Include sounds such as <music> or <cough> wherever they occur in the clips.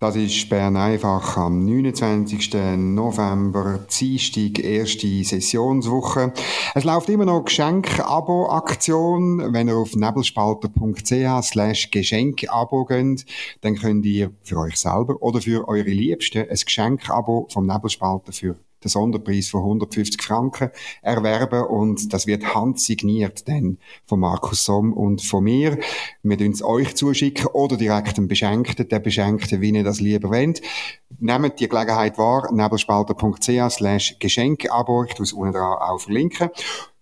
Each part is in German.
Das ist Bern einfach am 29. November, Dienstag, erste Sessionswoche. Es läuft immer noch Geschenk-Abo-Aktion. Wenn ihr auf nebelspalter.ch slash Geschenk-Abo geht, dann könnt ihr für euch selber oder für eure Liebsten ein Geschenk-Abo vom Nebelspalter für den Sonderpreis von 150 Franken erwerben und das wird handsigniert dann von Markus Somm und von mir. Wir tun es euch zuschicken oder direkt dem Beschenkten, der Beschenkte, wie ihr das lieber wollt. Nehmt die Gelegenheit wahr, nebelspalter.ch slash Geschenkabo, ich tue es unten dran auch verlinken.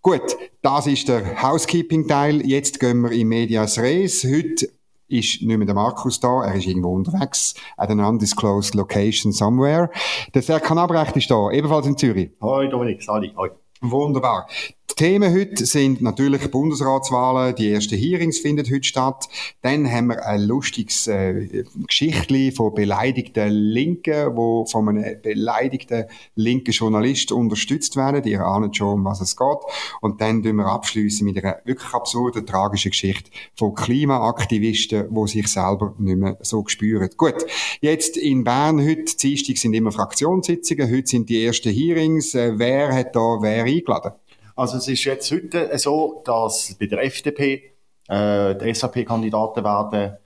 Gut, das ist der Housekeeping-Teil. Jetzt gehen wir in Medias Res. Heute ist nicht mehr der Markus da, er ist irgendwo unterwegs, at an undisclosed location somewhere. Der Serkan Abrecht ist da, ebenfalls in Zürich. Hoi Dominik, Sali, hoi. Wunderbar. Die Themen heute sind natürlich Bundesratswahlen. Die ersten Hearings finden heute statt. Dann haben wir ein lustiges äh, Geschichtli von beleidigten Linken, wo von einem beleidigten linken Journalist unterstützt werden. Ihr ahnt schon, um was es geht. Und dann tun wir abschließen mit einer wirklich absurden, tragischen Geschichte von Klimaaktivisten, wo sich selber nicht mehr so spüren. Gut. Jetzt in Bern heute, Dienstag sind immer Fraktionssitzungen. Heute sind die ersten Hearings. Äh, wer hat da wer eingeladen? Also es ist jetzt heute so, dass bei der FDP äh, die SAP-Kandidaten werden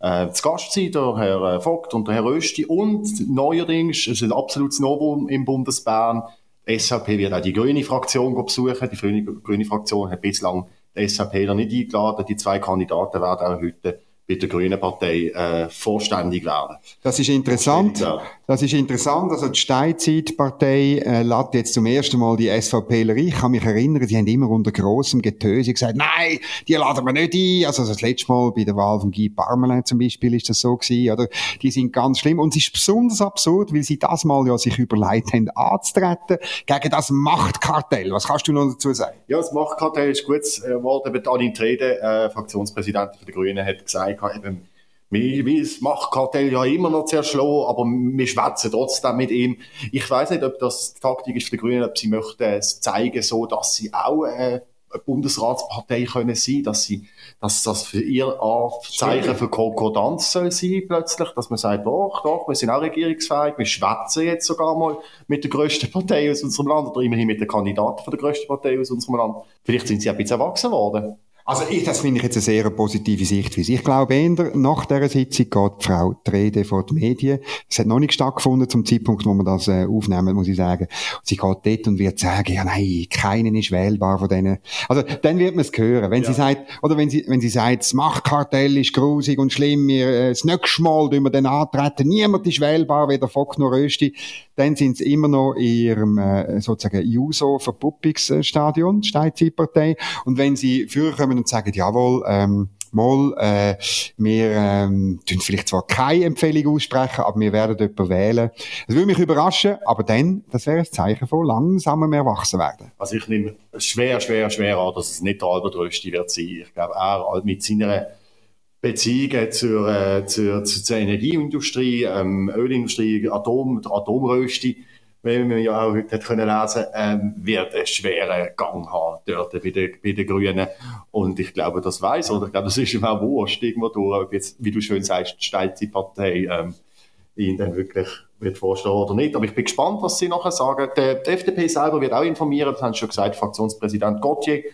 äh, zu Gast sein, der Herr Vogt und der Herr Rösti. Und neuerdings, es ist ein absolutes Novum im Bundesbahn, die SAP wird auch die grüne Fraktion besuchen. Die grüne, grüne Fraktion hat bislang die SAP noch nicht eingeladen. Die zwei Kandidaten werden auch heute bei der Grünen Partei äh, vorständig werden. Das ist interessant. Das ist interessant. Also die Steinzeitpartei äh, lädt jetzt zum ersten Mal die SVPler ein. Ich kann mich erinnern, die haben immer unter grossem Getöse gesagt, nein, die laden wir nicht ein. Also das letzte Mal bei der Wahl von Guy Parmelin zum Beispiel ist das so gewesen, oder? Die sind ganz schlimm. Und es ist besonders absurd, weil sie das mal ja sich überlegt haben, anzutreten gegen das Machtkartell. Was kannst du noch dazu sagen? Ja, das Machtkartell ist gut geworden. Äh, Anin Trede, äh, Fraktionspräsidentin der Grünen, hat gesagt, eben, wir, wir, das Machtkartell ja immer noch sehr schlau, aber wir schwätzen trotzdem mit ihm. Ich weiß nicht, ob das die Taktik ist für die Grünen, ob sie möchten es zeigen, so, dass sie auch äh, eine Bundesratspartei können sein, dass sie, dass das für ihr Zeichen für Konkordanz soll sein, plötzlich, dass man sagt, doch, doch, wir sind auch regierungsfähig, wir schwätzen jetzt sogar mal mit der grössten Partei aus unserem Land oder immerhin mit der Kandidaten von der grössten Partei aus unserem Land. Vielleicht sind sie ein bisschen erwachsen worden. Also ich, das finde ich jetzt eine sehr positive Sichtweise. Ich glaube eher, nach dieser Sitzung geht die Frau die Rede vor die Medien. Es hat noch nicht stattgefunden zum Zeitpunkt, wo wir das äh, aufnehmen, muss ich sagen. Und sie geht dort und wird sagen, ja nein, keinen ist wählbar von denen. Also dann wird man es hören. Wenn ja. sie sagt, oder wenn sie, wenn sie sagt, das Machtkartell ist grusig und schlimm, wir, äh, das nächste Mal wir den antreten, niemand ist wählbar, weder Fock noch Rösti, dann sind sie immer noch in ihrem äh, sozusagen Juso-Verpuppungsstadion, Steinzeitpartei. Und wenn sie früher kommen und sagen, jawohl, ähm, mal, äh, wir ähm, tun vielleicht zwar keine Empfehlung aussprechen, aber wir werden jemanden wählen. Das würde mich überraschen, aber dann, das wäre ein Zeichen von langsamem Erwachsenwerden. Also ich nehme schwer, schwer, schwer an, dass es nicht der Albert Rösti wird sein. Ich glaube, er mit seiner Beziehungen zur, äh, zur, zur, zur Energieindustrie, ähm, Ölindustrie, Atom, Atomrösti, wie man ja auch heute hat können lesen, ähm, wird einen schweren Gang haben dort bei den, bei den Grünen. Und ich glaube, das weiß oder ich glaube, das ist ihm auch wurscht irgendwo durch, ob jetzt, wie du schön sagst, die Steinzeitpartei, ähm, ihn dann wirklich wird vorstehen oder nicht. Aber ich bin gespannt, was sie nachher sagen. Der, die FDP selber wird auch informieren, das haben schon gesagt, Fraktionspräsident Gauthier,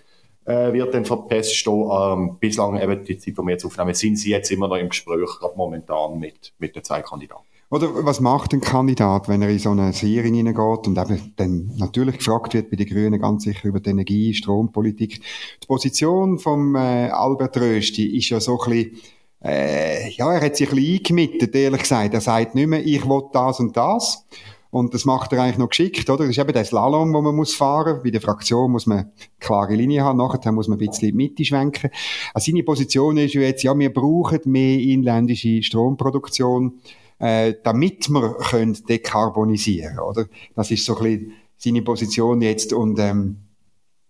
äh, wird dann verpasst. Ähm, bislang eben die Zeit, die wir jetzt aufnehmen, sind sie jetzt immer noch im Gespräch, gerade momentan mit, mit den zwei Kandidaten. Oder was macht ein Kandidat, wenn er in so eine Hearing hineingeht und eben dann natürlich gefragt wird bei den Grünen ganz sicher über die Energie, Strompolitik. Die Position vom äh, Albert Rösti ist ja so ein bisschen, äh, ja, er hat sich ein bisschen eingemittet, ehrlich gesagt. Er sagt nicht mehr, ich will das und das. Und das macht er eigentlich noch geschickt, oder? Das ist eben der Slalom, wo man muss fahren. Bei der Fraktion muss man klare Linie haben. Nachher muss man ein bisschen in Mitte schwenken. Also seine Position ist jetzt, ja, wir brauchen mehr inländische Stromproduktion, äh, damit wir können dekarbonisieren, oder? Das ist so ein bisschen seine Position jetzt und, ähm,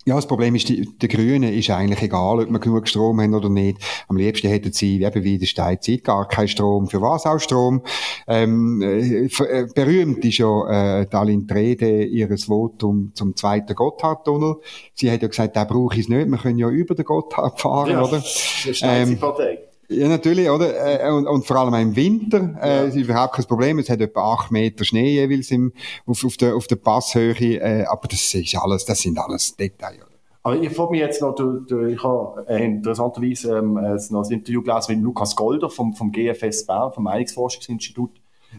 Ja, das Problem ist, die, der Grünen ist eigentlich egal, ob wir genug Strom haben oder nicht. Am liebsten hätten sie, eben wie in der Steinzeit, gar keinen Strom. Für was auch Strom? Ähm, äh, äh berühmt ist ja äh, Dalin Trede ihres Votum zum zweiten Gotthardtunnel. Sie hat ja gesagt, da brauche ich es nicht, wir können ja über den Gotthard fahren, ja, oder? Das ist eine ähm, Partei. Ja, natürlich, oder? Äh, und, und vor allem im Winter äh, ist überhaupt kein Problem. Es hat etwa acht Meter Schnee jeweils im, auf, auf, der, auf der Passhöhe. Äh, aber das ist alles, das sind alles Details. Aber ich frage mich jetzt noch, du, du, ich habe äh, interessanterweise ähm, noch ein Interview gelesen mit Lukas Golder vom, vom GFS Bern, vom Meinungsforschungsinstitut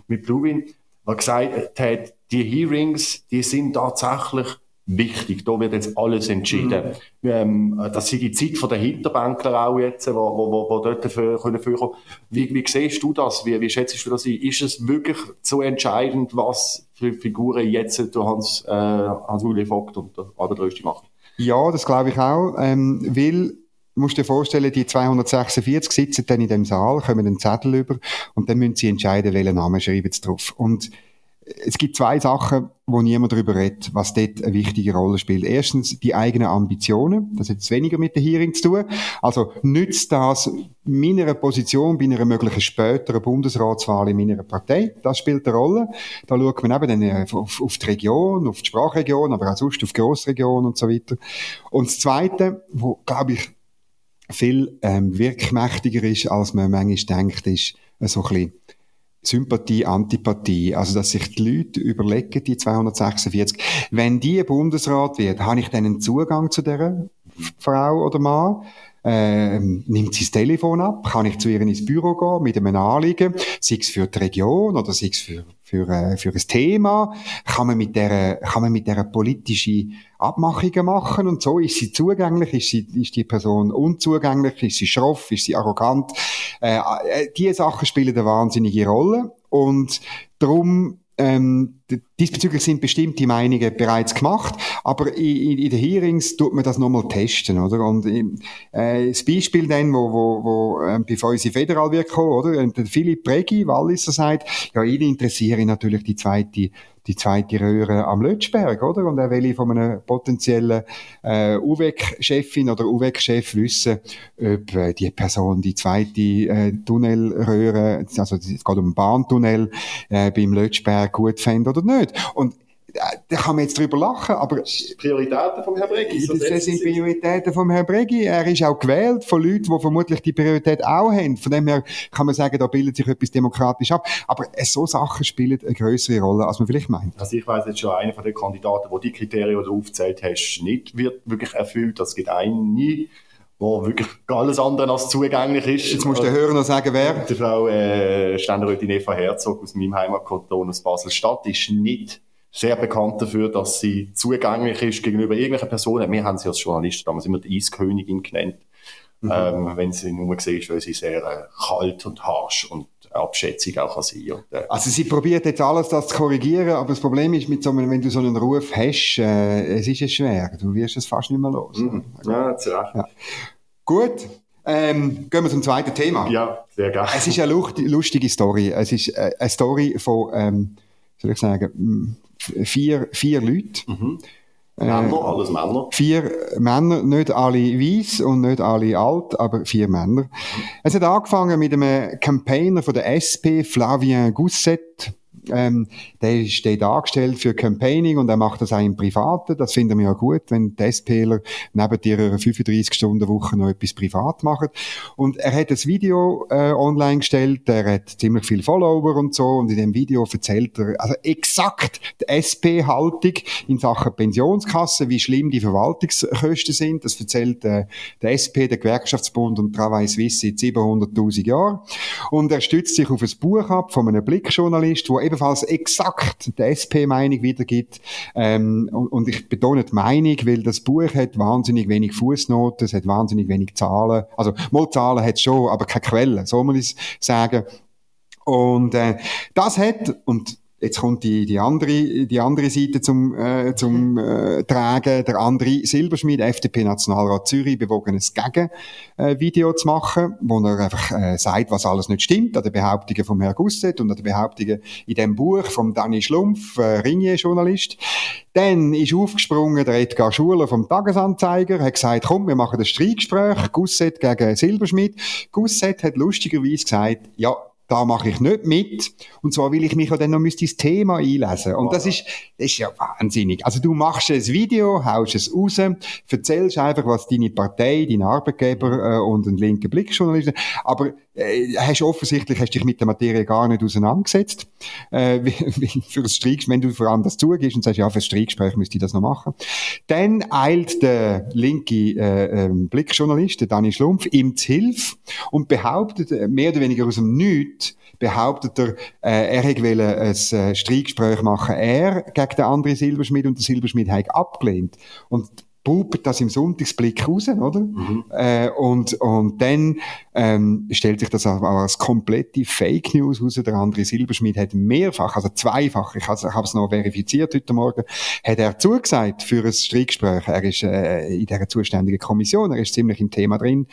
mit Bluewin, der gesagt hat, die Hearings, die sind tatsächlich wichtig. Da wird jetzt alles entschieden. Mhm. Ähm, das ist die Zeit von der Hinterbänkler auch jetzt, wo, wo, wo, wo dort dafür können. Wie, wie siehst du das? Wie, wie schätzt du das ein? Ist es wirklich so entscheidend, was für Figuren jetzt der Hans, äh, Hans-Uli Vogt und der Albert Rösti machen? Ja, das glaube ich auch, ähm, weil Du musst dir vorstellen, die 246 sitzen dann in dem Saal, kommen einen Zettel über und dann müssen sie entscheiden, welchen Namen schreiben sie drauf. Und es gibt zwei Sachen, wo niemand darüber redet, was dort eine wichtige Rolle spielt. Erstens die eigenen Ambitionen. Das hat jetzt weniger mit der Hearing zu tun. Also nützt das meiner Position bei einer möglichen späteren Bundesratswahl in meiner Partei? Das spielt eine Rolle. Da schaut man eben dann äh, auf, auf die Region, auf die Sprachregion, aber auch sonst auf die Grossregion und so weiter. Und das Zweite, wo, glaube ich, viel ähm, wirkmächtiger ist, als man manchmal denkt, ist äh, so ein bisschen Sympathie, Antipathie. Also, dass sich die Leute überlegen, die 246, wenn die Bundesrat wird, habe ich dann einen Zugang zu der Frau oder Mann? Ähm, nimmt sie das Telefon ab? Kann ich zu ihr ins Büro gehen mit einem Anliegen? Sei es für die Region oder sei es für, für, äh, für ein Thema? Kann man mit der, kann man mit der politische Abmachungen machen und so? Ist sie zugänglich? Ist, sie, ist die Person unzugänglich? Ist sie schroff? Ist sie arrogant? Äh, äh, diese Sachen spielen eine wahnsinnige Rolle und darum ähm, diesbezüglich sind bestimmte Meinungen bereits gemacht, aber in, in den Hearings tut man das nochmal testen, oder? Und äh, das Beispiel dann, wo, wo, wo äh, bevor unsere Federal wird kommen, oder? Der Philipp Regi, Walliser, sagt, ja, ihn interessiere natürlich die zweite die zweite Röhre am Lötschberg, oder? Und er will von einer potenziellen äh, UWEC-Chefin oder UWEC-Chef wissen, ob äh, die Person die zweite äh, Tunnelröhre, also es geht um einen Bahntunnel äh, beim Lötschberg gut fände oder nicht. Und da kann man jetzt drüber lachen, aber... Prioritäten vom Herrn Bregi. Das, das sind Prioritäten vom Herrn Bregi. Er ist auch gewählt von Leuten, die vermutlich die Priorität auch haben. Von dem her kann man sagen, da bildet sich etwas demokratisch ab. Aber so Sachen spielen eine größere Rolle, als man vielleicht meint. Also ich weiß jetzt schon, einer von den Kandidaten, wo die Kriterien, die du aufgezählt hast, nicht wird wirklich erfüllt. Das gibt einen nie wo wirklich alles andere als zugänglich ist. Jetzt musst du hören noch sagen, wer? Die Frau äh, Ständerätin Eva Herzog aus meinem Heimatkanton aus Basel-Stadt ist nicht sehr bekannt dafür, dass sie zugänglich ist gegenüber irgendwelchen Personen. Wir haben sie als Journalisten damals immer die Eiskönigin genannt. Mhm. Ähm, wenn sie nur gesehen ist, weil sie sehr äh, kalt und harsch und Abschätzung auch sie. Und, äh, also sie probiert jetzt alles das zu korrigieren, aber das Problem ist, mit so einem, wenn du so einen Ruf hast, äh, es ist es schwer. Du wirst es fast nicht mehr los. Mhm. Ja, zu Recht. Ja. Gut. Ähm, gehen wir zum zweiten Thema. Ja, sehr gerne. Es ist eine lustige Story. Es ist äh, eine Story von, ähm, soll ich sagen, vier, vier Leute. Mhm. Männer, äh, alles Männer. Vier Männer, nicht alle weiß und nicht alle alt, aber vier Männer. Es hat angefangen mit einem Campaigner von der SP, Flavien Gousset. Ähm, der dort angestellt für Campaigning und er macht das auch im Privaten. Das finden wir ja gut, wenn die SPler neben ihrer 35-Stunden-Woche noch etwas privat machen. Und er hat das Video äh, online gestellt, er hat ziemlich viele Follower und so und in dem Video erzählt er also exakt die SP-Haltung in Sachen Pensionskasse, wie schlimm die Verwaltungskosten sind. Das erzählt äh, der SP, der Gewerkschaftsbund und Travail Suisse seit 700'000 Jahren. Und er stützt sich auf ein Buch ab von einem Blickjournalist, wo ebenfalls exakt die SP-Meinung wiedergibt. Ähm, und, und, ich betone die Meinung, weil das Buch hat wahnsinnig wenig Fußnoten, es hat wahnsinnig wenig Zahlen. Also, mal Zahlen hat es schon, aber keine Quellen, so muss ich sagen. Und äh, das hat, und Jetzt kommt die, die andere, die andere Seite zum, äh, zum äh, Tragen. Der andere Silberschmied, FDP-Nationalrat Zürich, bewogen ein Gegenvideo äh, zu machen, wo er einfach äh, sagt, was alles nicht stimmt, an den Behauptungen vom Herrn Gusset und an den Behauptungen in dem Buch vom Danny Schlumpf, äh, Ringier-Journalist. Dann ist aufgesprungen der Edgar Schuler vom Tagesanzeiger, hat gesagt, komm, wir machen das Streitgespräch, Gusset gegen Silberschmied. Gusset hat lustigerweise gesagt, ja, da mache ich nicht mit. Und zwar will ich mich ja dann noch ins Thema einlesen. Und das ist, das ist ja wahnsinnig. Also du machst ein Video, haust es raus, erzählst einfach, was deine Partei, dein Arbeitgeber äh, und ein linker Blickjournalist, aber äh, hast offensichtlich hast dich mit der Materie gar nicht auseinandergesetzt. Äh, <laughs> für das Streitgespräch, wenn du vor allem das zugehst und sagst, ja, für das Streitgespräch müsste ich das noch machen. Dann eilt der linke äh, äh, Blickjournalist, der Dani Schlumpf, ihm zu Hilfe und behauptet, äh, mehr oder weniger aus dem Nichts, behauptet er, äh, er hätte ein äh, Streitgespräch machen, er gegen den anderen Silberschmied und der Silberschmied hat abgelehnt. Und pupert das im Sonntagsblick raus, oder? Mhm. Äh, und, und dann ähm, stellt sich das aber als komplette Fake News raus. Der andere Silberschmied hat mehrfach, also zweifach, ich habe es noch verifiziert heute Morgen, hat er zugesagt für ein Streitgespräch. Er ist äh, in dieser zuständigen Kommission, er ist ziemlich im Thema drin.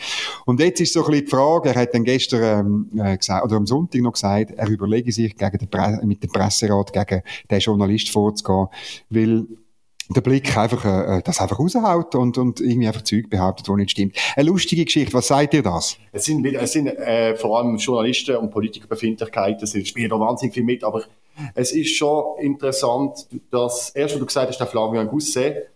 Und jetzt ist so ein bisschen die Frage, er hat dann gestern ähm, äh, gesagt, oder am Sonntag noch gesagt, er überlege sich gegen den Pre mit dem Presserat gegen den Journalist vorzugehen, weil der Blick einfach, äh, das einfach raushaut und, und irgendwie einfach Zeug behauptet, wo nicht stimmt. Eine lustige Geschichte, was sagt ihr das? Es sind, es sind äh, vor allem Journalisten und Politikerbefindlichkeiten, es spielen da wahnsinnig viel mit, aber es ist schon interessant, dass, erst was du gesagt hast, der Flavian Gousset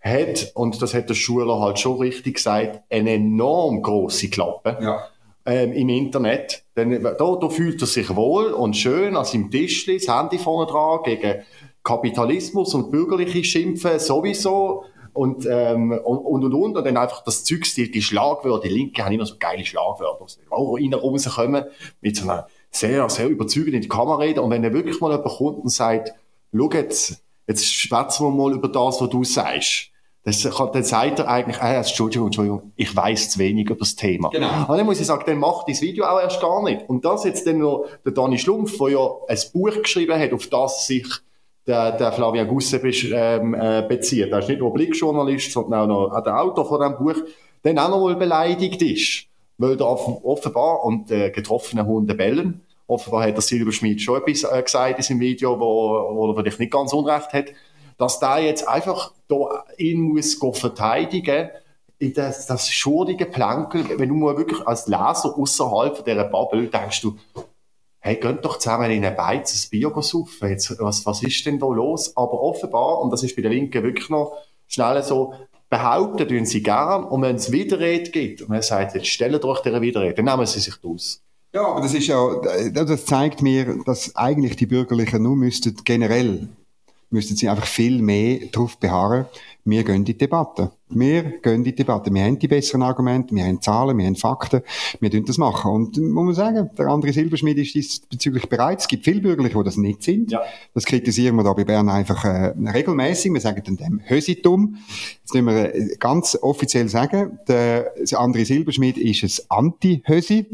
hat, und das hat der Schuler halt schon richtig gesagt, eine enorm große Klappe. Ja. Ähm, im Internet. Denn da, da fühlt er sich wohl und schön an seinem Tischli, das Handy vorne dran, gegen Kapitalismus und bürgerliche Schimpfen sowieso und, ähm, und, und, und, und, und dann einfach das Zeugs, die, die Schlagwörter, die Linke haben immer so geile Schlagwörter, auch rein rauskommen, mit so einer sehr, sehr überzeugend in die Kamera reden und wenn dann wirklich mal jemand kommt und sagt, schau jetzt, jetzt schwätzen wir mal über das, was du sagst, das, dann sagt er eigentlich, äh, Entschuldigung, Entschuldigung, ich weiß zu wenig über das Thema. Genau. Und dann muss ich sagen, dann macht das Video auch erst gar nicht. Und das jetzt dann noch der Dani Schlumpf, der ja ein Buch geschrieben hat, auf das sich der, der Flavian Gusse ähm, äh, bezieht. Er ist nicht nur Blickjournalist, sondern auch noch der Autor von diesem Buch, der auch noch mal beleidigt ist. Weil da offenbar, und äh, getroffene Hunde bellen, offenbar hat der Silberschmidt schon etwas äh, gesagt in seinem Video, wo, wo er vielleicht nicht ganz unrecht hat, dass der jetzt einfach da ihn muss verteidigen in das, das schurige Plankel, wenn du mal wirklich als Leser außerhalb dieser Bubble denkst du, hey, geht doch zusammen in ein Beiz ein Bier saufen. Was, was ist denn da los? Aber offenbar, und das ist bei der Linken wirklich noch schnell so, behaupten tun sie gern, und wenn es Widerrede gibt, und man sagt, jetzt stellt euch dieser Widerrede, dann nehmen sie sich aus. Ja, aber das ist ja, das zeigt mir, dass eigentlich die Bürgerlichen nur müssten generell, müssten sie einfach viel mehr darauf beharren, wir gehen in die Debatte. Wir gehen in die Debatte. Wir haben die besseren Argumente, wir haben Zahlen, wir haben Fakten, wir tun das machen. Und muss man sagen, der andere Silberschmied ist diesbezüglich bereit. Es gibt viele Bürgerliche, die das nicht sind. Ja. Das kritisieren wir da bei Bern einfach äh, regelmäßig. Wir sagen dann dem Hösitum. Jetzt müssen wir äh, ganz offiziell sagen, der andere Silberschmied ist ein Anti-Hösi.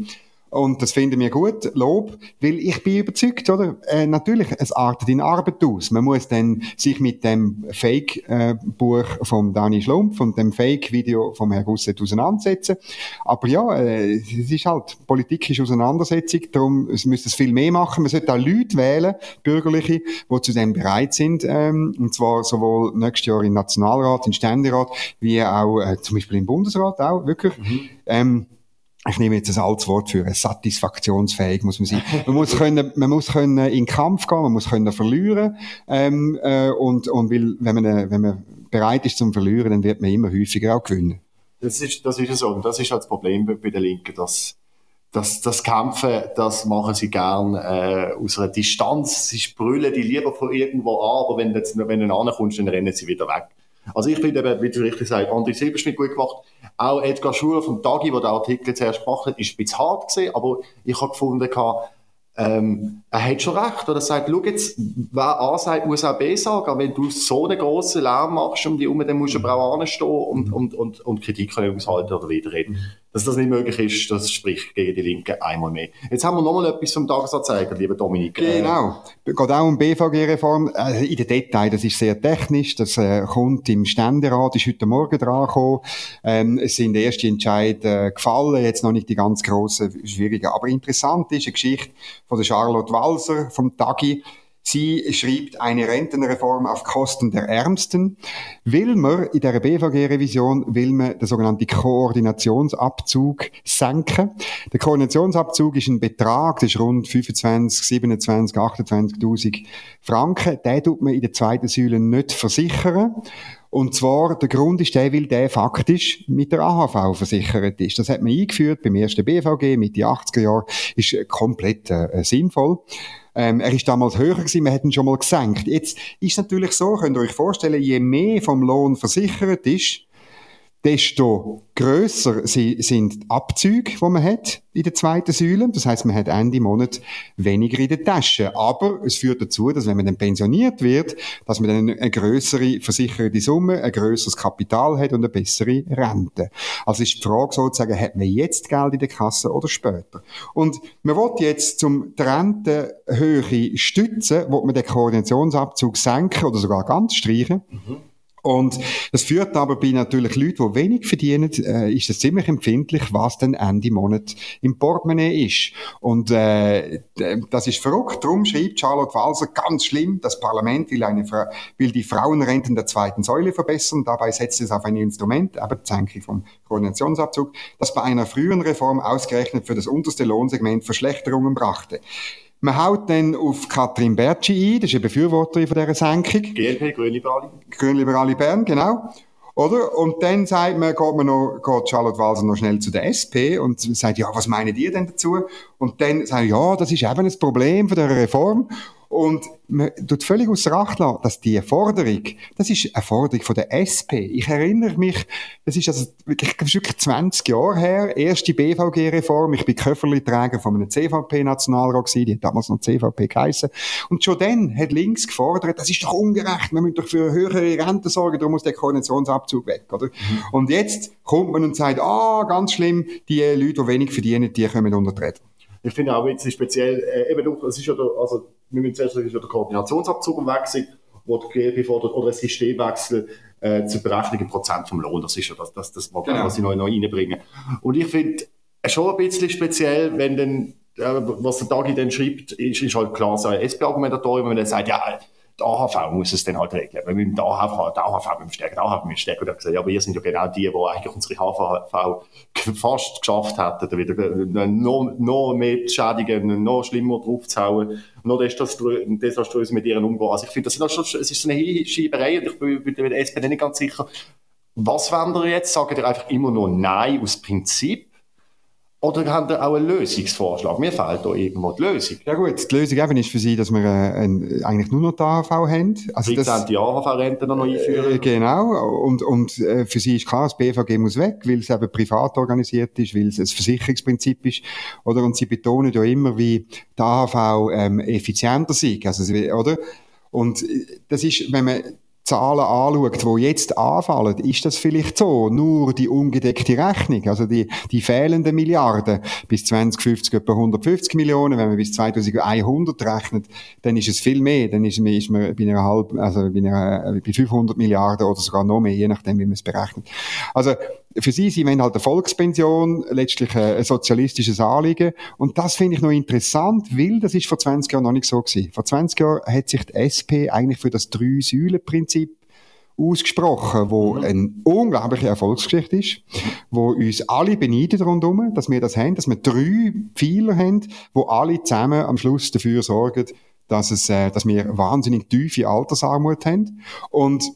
Und das finden wir gut, Lob, weil ich bin überzeugt, oder? Äh, natürlich, es artet in Arbeit aus. Man muss dann sich mit dem Fake-Buch äh, von Dani Schlumpf und dem Fake-Video vom Herrn Gusset auseinandersetzen. Aber ja, äh, es ist halt, Politik ist Auseinandersetzung, darum es müsste es viel mehr machen. Man sollte auch Leute wählen, Bürgerliche, die zu dem bereit sind, ähm, und zwar sowohl nächstes Jahr im Nationalrat, im Ständerat, wie auch äh, zum Beispiel im Bundesrat auch, wirklich. Mhm. Ähm, ich nehme jetzt ein altes Wort für satisfaktionsfähig muss man sein. Man muss können, man muss können in den Kampf gehen, man muss können verlieren ähm, äh, und und weil, wenn man wenn man bereit ist zum Verlieren, dann wird man immer häufiger auch gewinnen. Das ist das ist so und das ist halt das Problem bei der Linken, dass das, das Kämpfen, das machen sie gern äh, aus einer Distanz. Sie sprühen die lieber von irgendwo an, aber wenn du, wenn du ankommst, dann rennen sie wieder weg. Also ich finde eben, wie du richtig sagst, André Silberschmidt gut gemacht. Auch Edgar Schuler vom Tagi, der den Artikel zuerst gemacht hat, ist ein bisschen hart gesehen, aber ich habe gefunden, ähm, er hat schon recht. Oder er sagt, schau jetzt, wer A sagt, muss auch B sagen. Aber wenn du so einen grossen Lärm machst um die herum, dann musst du aber auch anstehen und, und, und, und Kritik können aushalten oder widerreden. Dass das nicht möglich ist, das spricht gegen die Linke einmal mehr. Jetzt haben wir nochmal etwas vom Tagesanzeiger, lieber Dominik. Genau. Es geht auch um BVG-Reform. Äh, in den Details, das ist sehr technisch. Das äh, kommt im Ständerat, ist heute Morgen dran gekommen. Ähm, es sind erste Entscheidungen äh, gefallen, jetzt noch nicht die ganz grossen, schwierigen. Aber interessant ist eine Geschichte von der Charlotte Walser, vom Tagi. Sie schreibt eine Rentenreform auf Kosten der Ärmsten. Will man in der BVG-Revision, will man den sogenannten Koordinationsabzug senken. Der Koordinationsabzug ist ein Betrag, das ist rund 25, 27, 28.000 Franken. Den tut man in der zweiten Säule nicht versichern. Und zwar, der Grund ist der, weil der faktisch mit der AHV versichert ist. Das hat man eingeführt beim ersten BVG Mitte 80er Jahre. Ist komplett äh, sinnvoll. Ähm, er ist damals höher gewesen, man hat ihn schon mal gesenkt. Jetzt ist natürlich so, könnt ihr euch vorstellen, je mehr vom Lohn versichert ist, desto grösser sind die Abzüge, die man hat in der zweiten Säule. Das heißt, man hat Ende Monat weniger in der Tasche. Aber es führt dazu, dass wenn man dann pensioniert wird, dass man dann eine größere versicherte Summe, ein größeres Kapital hat und eine bessere Rente. Also ist die Frage sozusagen, hat man jetzt Geld in der Kasse oder später? Und man will jetzt zum die Rentenhöhe stützen, will man den Koordinationsabzug senken oder sogar ganz streichen. Mhm. Und das führt aber bei natürlich Leuten, die wenig verdienen, äh, ist es ziemlich empfindlich, was dann Ende Monat im Portemonnaie ist. Und äh, das ist verrückt. Darum schreibt Charlotte Walser ganz schlimm, das Parlament will, eine, will die Frauenrenten der zweiten Säule verbessern. Dabei setzt es auf ein Instrument, aber die Senkung vom Koordinationsabzug, das bei einer frühen Reform ausgerechnet für das unterste Lohnsegment Verschlechterungen brachte. Man haut dann auf Katrin Bertschi ein, das ist eine Befürworterin von dieser Senkung. GLP, Grünliberale. Grünliberale Bern, genau. Oder? Und dann sagt man, geht man noch, geht Charlotte Walser noch schnell zu der SP und sagt, ja, was meinen die denn dazu? Und dann sagen, ja, das ist eben ein Problem von der Reform. Und man tut völlig außer Acht lassen, dass die Forderung, das ist eine Forderung von der SP. Ich erinnere mich, das ist also wirklich, wirklich 20 Jahre her, erste BVG-Reform. Ich bin Köfferli-Träger von einem CVP-Nationalrat gewesen, die hat damals noch CVP geheissen. Und schon dann hat links gefordert, das ist doch ungerecht, wir müssen doch für höhere Renten sorgen, darum muss der Koordinationsabzug weg, oder? Mhm. Und jetzt kommt man und sagt, ah, ganz schlimm, die Leute, die wenig verdienen, die kommen unter die Räder. Ich finde auch jetzt speziell, äh, eben, es ist ja der, also, wir müssen zuerst ist ja der Koordinationsabzug am Wechsel, wo die GLP fordert, oder ein Systemwechsel, äh, zur Berechnung Prozent vom Lohn. Das ist ja das, das, das Problem, genau. was ich noch, noch reinbringe. Und ich finde schon ein bisschen speziell, wenn dann, äh, was der Dagi dann schreibt, ist, ist halt klar so ein SP-Argumentatorium, wenn er sagt, ja, die AHV muss es dann halt regeln. Weil wir mit der AHV, der AHV müssen stärken, der AHV müssen stärken. Und er gesagt, ja, aber ihr sind ja genau die, die eigentlich unsere AHV fast geschafft hätten, wieder noch, noch mehr zu schädigen, noch schlimmer draufzuhauen, noch desaströs mit ihren umgehen. Also ich finde, das ist, schon, es ist eine Schieberei und ich bin bei der SPD nicht ganz sicher, was wollen wir jetzt? Sagen ihr einfach immer nur Nein aus Prinzip? Oder haben Sie auch einen Lösungsvorschlag? Mir fehlt da irgendwo die Lösung. Ja gut, die Lösung eben ist für Sie, dass wir äh, ein, eigentlich nur noch die AHV haben. Also 13. die AHV-Rente noch einführen. Äh, genau. Und, und äh, für Sie ist klar, das BVG muss weg, weil es eben privat organisiert ist, weil es ein Versicherungsprinzip ist. Oder? Und Sie betonen ja immer, wie die AHV ähm, effizienter sei. Also, oder? Und äh, das ist, wenn man Zahlen anschaut, die jetzt anfallen, ist das vielleicht so. Nur die ungedeckte Rechnung, also die, die fehlenden Milliarden, bis 2050 etwa 150 Millionen, wenn man bis 2100 rechnet, dann ist es viel mehr, dann ist man, ist man bei einer halb, also bei, einer, bei 500 Milliarden oder sogar noch mehr, je nachdem, wie man es berechnet. Also, für sie, sie wollen halt eine Volkspension, letztlich ein sozialistisches Anliegen. Und das finde ich noch interessant, weil das ist vor 20 Jahren noch nicht so gewesen. Vor 20 Jahren hat sich die SP eigentlich für das Drei-Säulen-Prinzip ausgesprochen, wo mhm. eine unglaubliche Erfolgsgeschichte ist, wo uns alle beneiden rundherum, dass wir das haben, dass wir drei Pfeiler haben, wo alle zusammen am Schluss dafür sorgen, dass es, äh, dass wir wahnsinnig tiefe Altersarmut haben. Und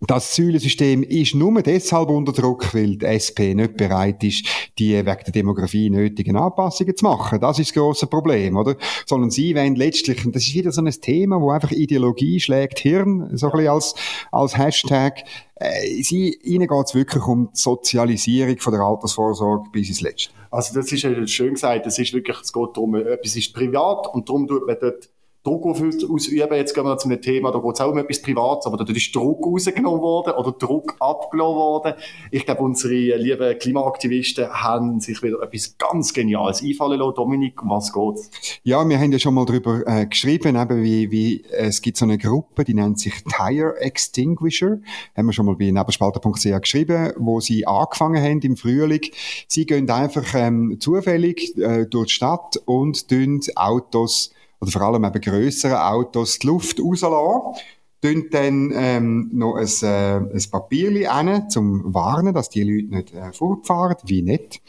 das Säulensystem ist nur deshalb unter Druck, weil die SP nicht bereit ist, die wegen der Demografie nötigen Anpassungen zu machen. Das ist das grosse Problem, oder? Sondern sie wollen letztlich, und das ist wieder so ein Thema, wo einfach Ideologie schlägt Hirn, so ein bisschen als, als Hashtag. Äh, sie, ihnen geht es wirklich um die Sozialisierung von der Altersvorsorge bis ins Letzte. Also das ist schön gesagt, das ist wirklich, es geht darum, etwas ist privat und darum tut man dort Druck ausüben. Jetzt gehen wir zu einem Thema, da geht es auch um etwas Privates, aber da ist Druck rausgenommen worden oder Druck abgelassen worden. Ich glaube, unsere lieben Klimaaktivisten haben sich wieder etwas ganz Geniales einfallen lassen. Dominik, um was geht's? Ja, wir haben ja schon mal darüber äh, geschrieben, eben wie, wie äh, es gibt so eine Gruppe, die nennt sich Tire Extinguisher. Haben wir schon mal bei nebelspalter.ch geschrieben, wo sie angefangen haben im Frühling. Sie gehen einfach ähm, zufällig äh, durch die Stadt und tun Autos oder vor allem eben grössere Autos die Luft rauslassen tun dann ähm, noch ein, äh, ein Papierli an, zum warnen, dass die Leute nicht äh, fortfahren, wie nicht.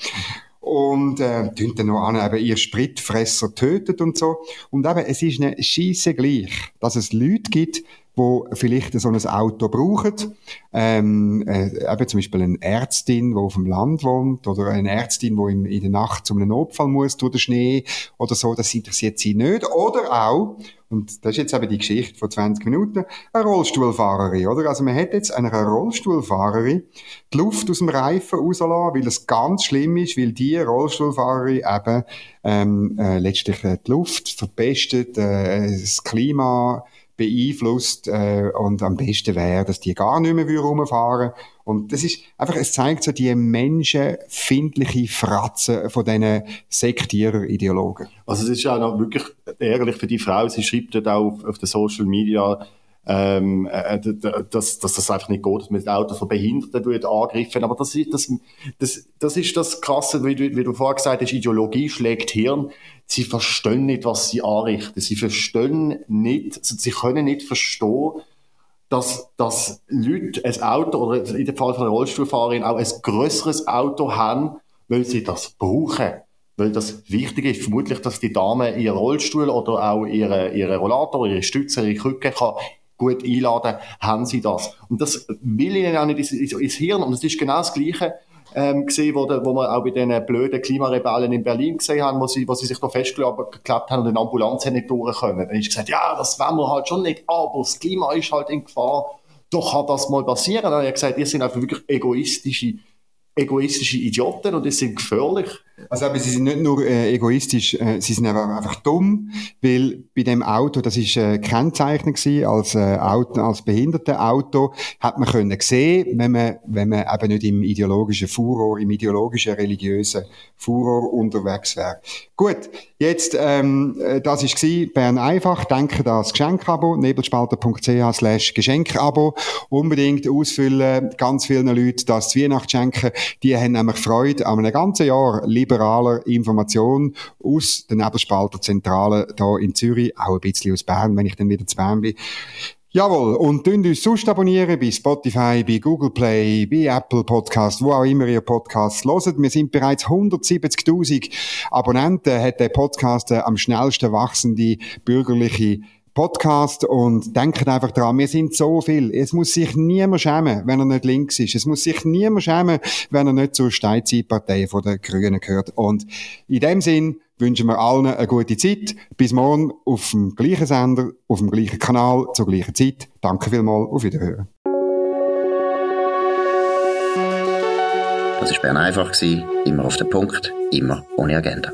Und äh, tun dann noch an, eben ihr Spritfresser tötet und so. Und eben, es ist eine Scheisse gleich, dass es Leute gibt, wo vielleicht so ein Auto brauchen. Ähm, äh, eben zum Beispiel eine Ärztin, die auf dem Land wohnt, oder eine Ärztin, die in, der Nacht zu einem Notfall muss durch den Schnee oder so, das interessiert sie nicht. Oder auch, und das ist jetzt eben die Geschichte von 20 Minuten, eine Rollstuhlfahrerin, oder? Also man hat jetzt einer Rollstuhlfahrerin die Luft aus dem Reifen rauslassen, weil es ganz schlimm ist, weil die Rollstuhlfahrerin eben ähm, äh, letztlich äh, die Luft verpestet, äh, das Klima beeinflusst äh, und am besten wäre, dass die gar nicht mehr rumfahren und das ist einfach, es zeigt so die menschenfindliche Fratze von diesen Sektierer-Ideologen. Also es ist ja noch wirklich ärgerlich für die Frau, sie schreibt dort auch auf, auf den Social Media, ähm, äh, dass, dass das einfach nicht geht, dass man das Auto von Behinderten angreifen. Aber das ist das, das, das ist das Krasse, wie du, wie du vorher gesagt hast, Ideologie schlägt Hirn. Sie verstehen nicht, was sie anrichten. Sie verstehen nicht, sie können nicht verstehen, dass, dass Leute ein Auto oder in dem Fall von einer Rollstuhlfahrerin auch ein größeres Auto haben, weil sie das brauchen. Weil das wichtig ist. Vermutlich, dass die Dame ihren Rollstuhl oder auch ihre, ihre Rollator, ihre Stütze, ihre Krücke kann gut einladen, haben sie das. Und das will ihnen auch nicht ins, ins Hirn. Und es ist genau das Gleiche, ähm, gesehen, wo, wo wir auch bei den blöden Klimarebellen in Berlin gesehen haben, wo sie, wo sie sich da festgeklappt haben und in Ambulanz nicht durch können. Dann ist gesagt, ja, das wollen wir halt schon nicht, aber das Klima ist halt in Gefahr. Doch kann das mal passieren. Dann hat er gesagt, ihr seid einfach wirklich egoistische, egoistische Idioten und die sind gefährlich. Also aber sie sind nicht nur äh, egoistisch, äh, sie sind einfach, einfach dumm, weil bei dem Auto, das ist äh, Kennzeichen gewesen, als äh, Auto, als Behindertenauto, hat man können sehen, wenn man, wenn man eben nicht im ideologischen Furor, im ideologischen religiösen Furor unterwegs wäre. Gut, jetzt, ähm, äh, das ist gewesen, Bern einfach, denke das Geschenkabo, nebelspalter.ch slash Geschenkabo, unbedingt ausfüllen, ganz vielen Leuten das Weihnachtsschenken, die haben nämlich Freude an einem ganzen Jahr liberaler Information aus der Nebelspalter Zentrale hier in Zürich, auch ein bisschen aus Bern, wenn ich dann wieder zu Bern bin. Jawohl, und dünnt uns sonst abonnieren bei Spotify, bei Google Play, bei Apple Podcast, wo auch immer ihr Podcast hört. Wir sind bereits 170.000 Abonnenten, hat der Podcast am schnellsten wachsende bürgerliche Podcast und denkt einfach dran, wir sind so viel. Es muss sich niemand schämen, wenn er nicht links ist. Es muss sich niemand schämen, wenn er nicht zur Steinzeitpartei von den Grünen gehört. Und in dem Sinn wünschen wir allen eine gute Zeit. Bis morgen auf dem gleichen Sender, auf dem gleichen Kanal, zur gleichen Zeit. Danke vielmals, auf Wiederhören. Das war Bern einfach, immer auf den Punkt, immer ohne Agenda.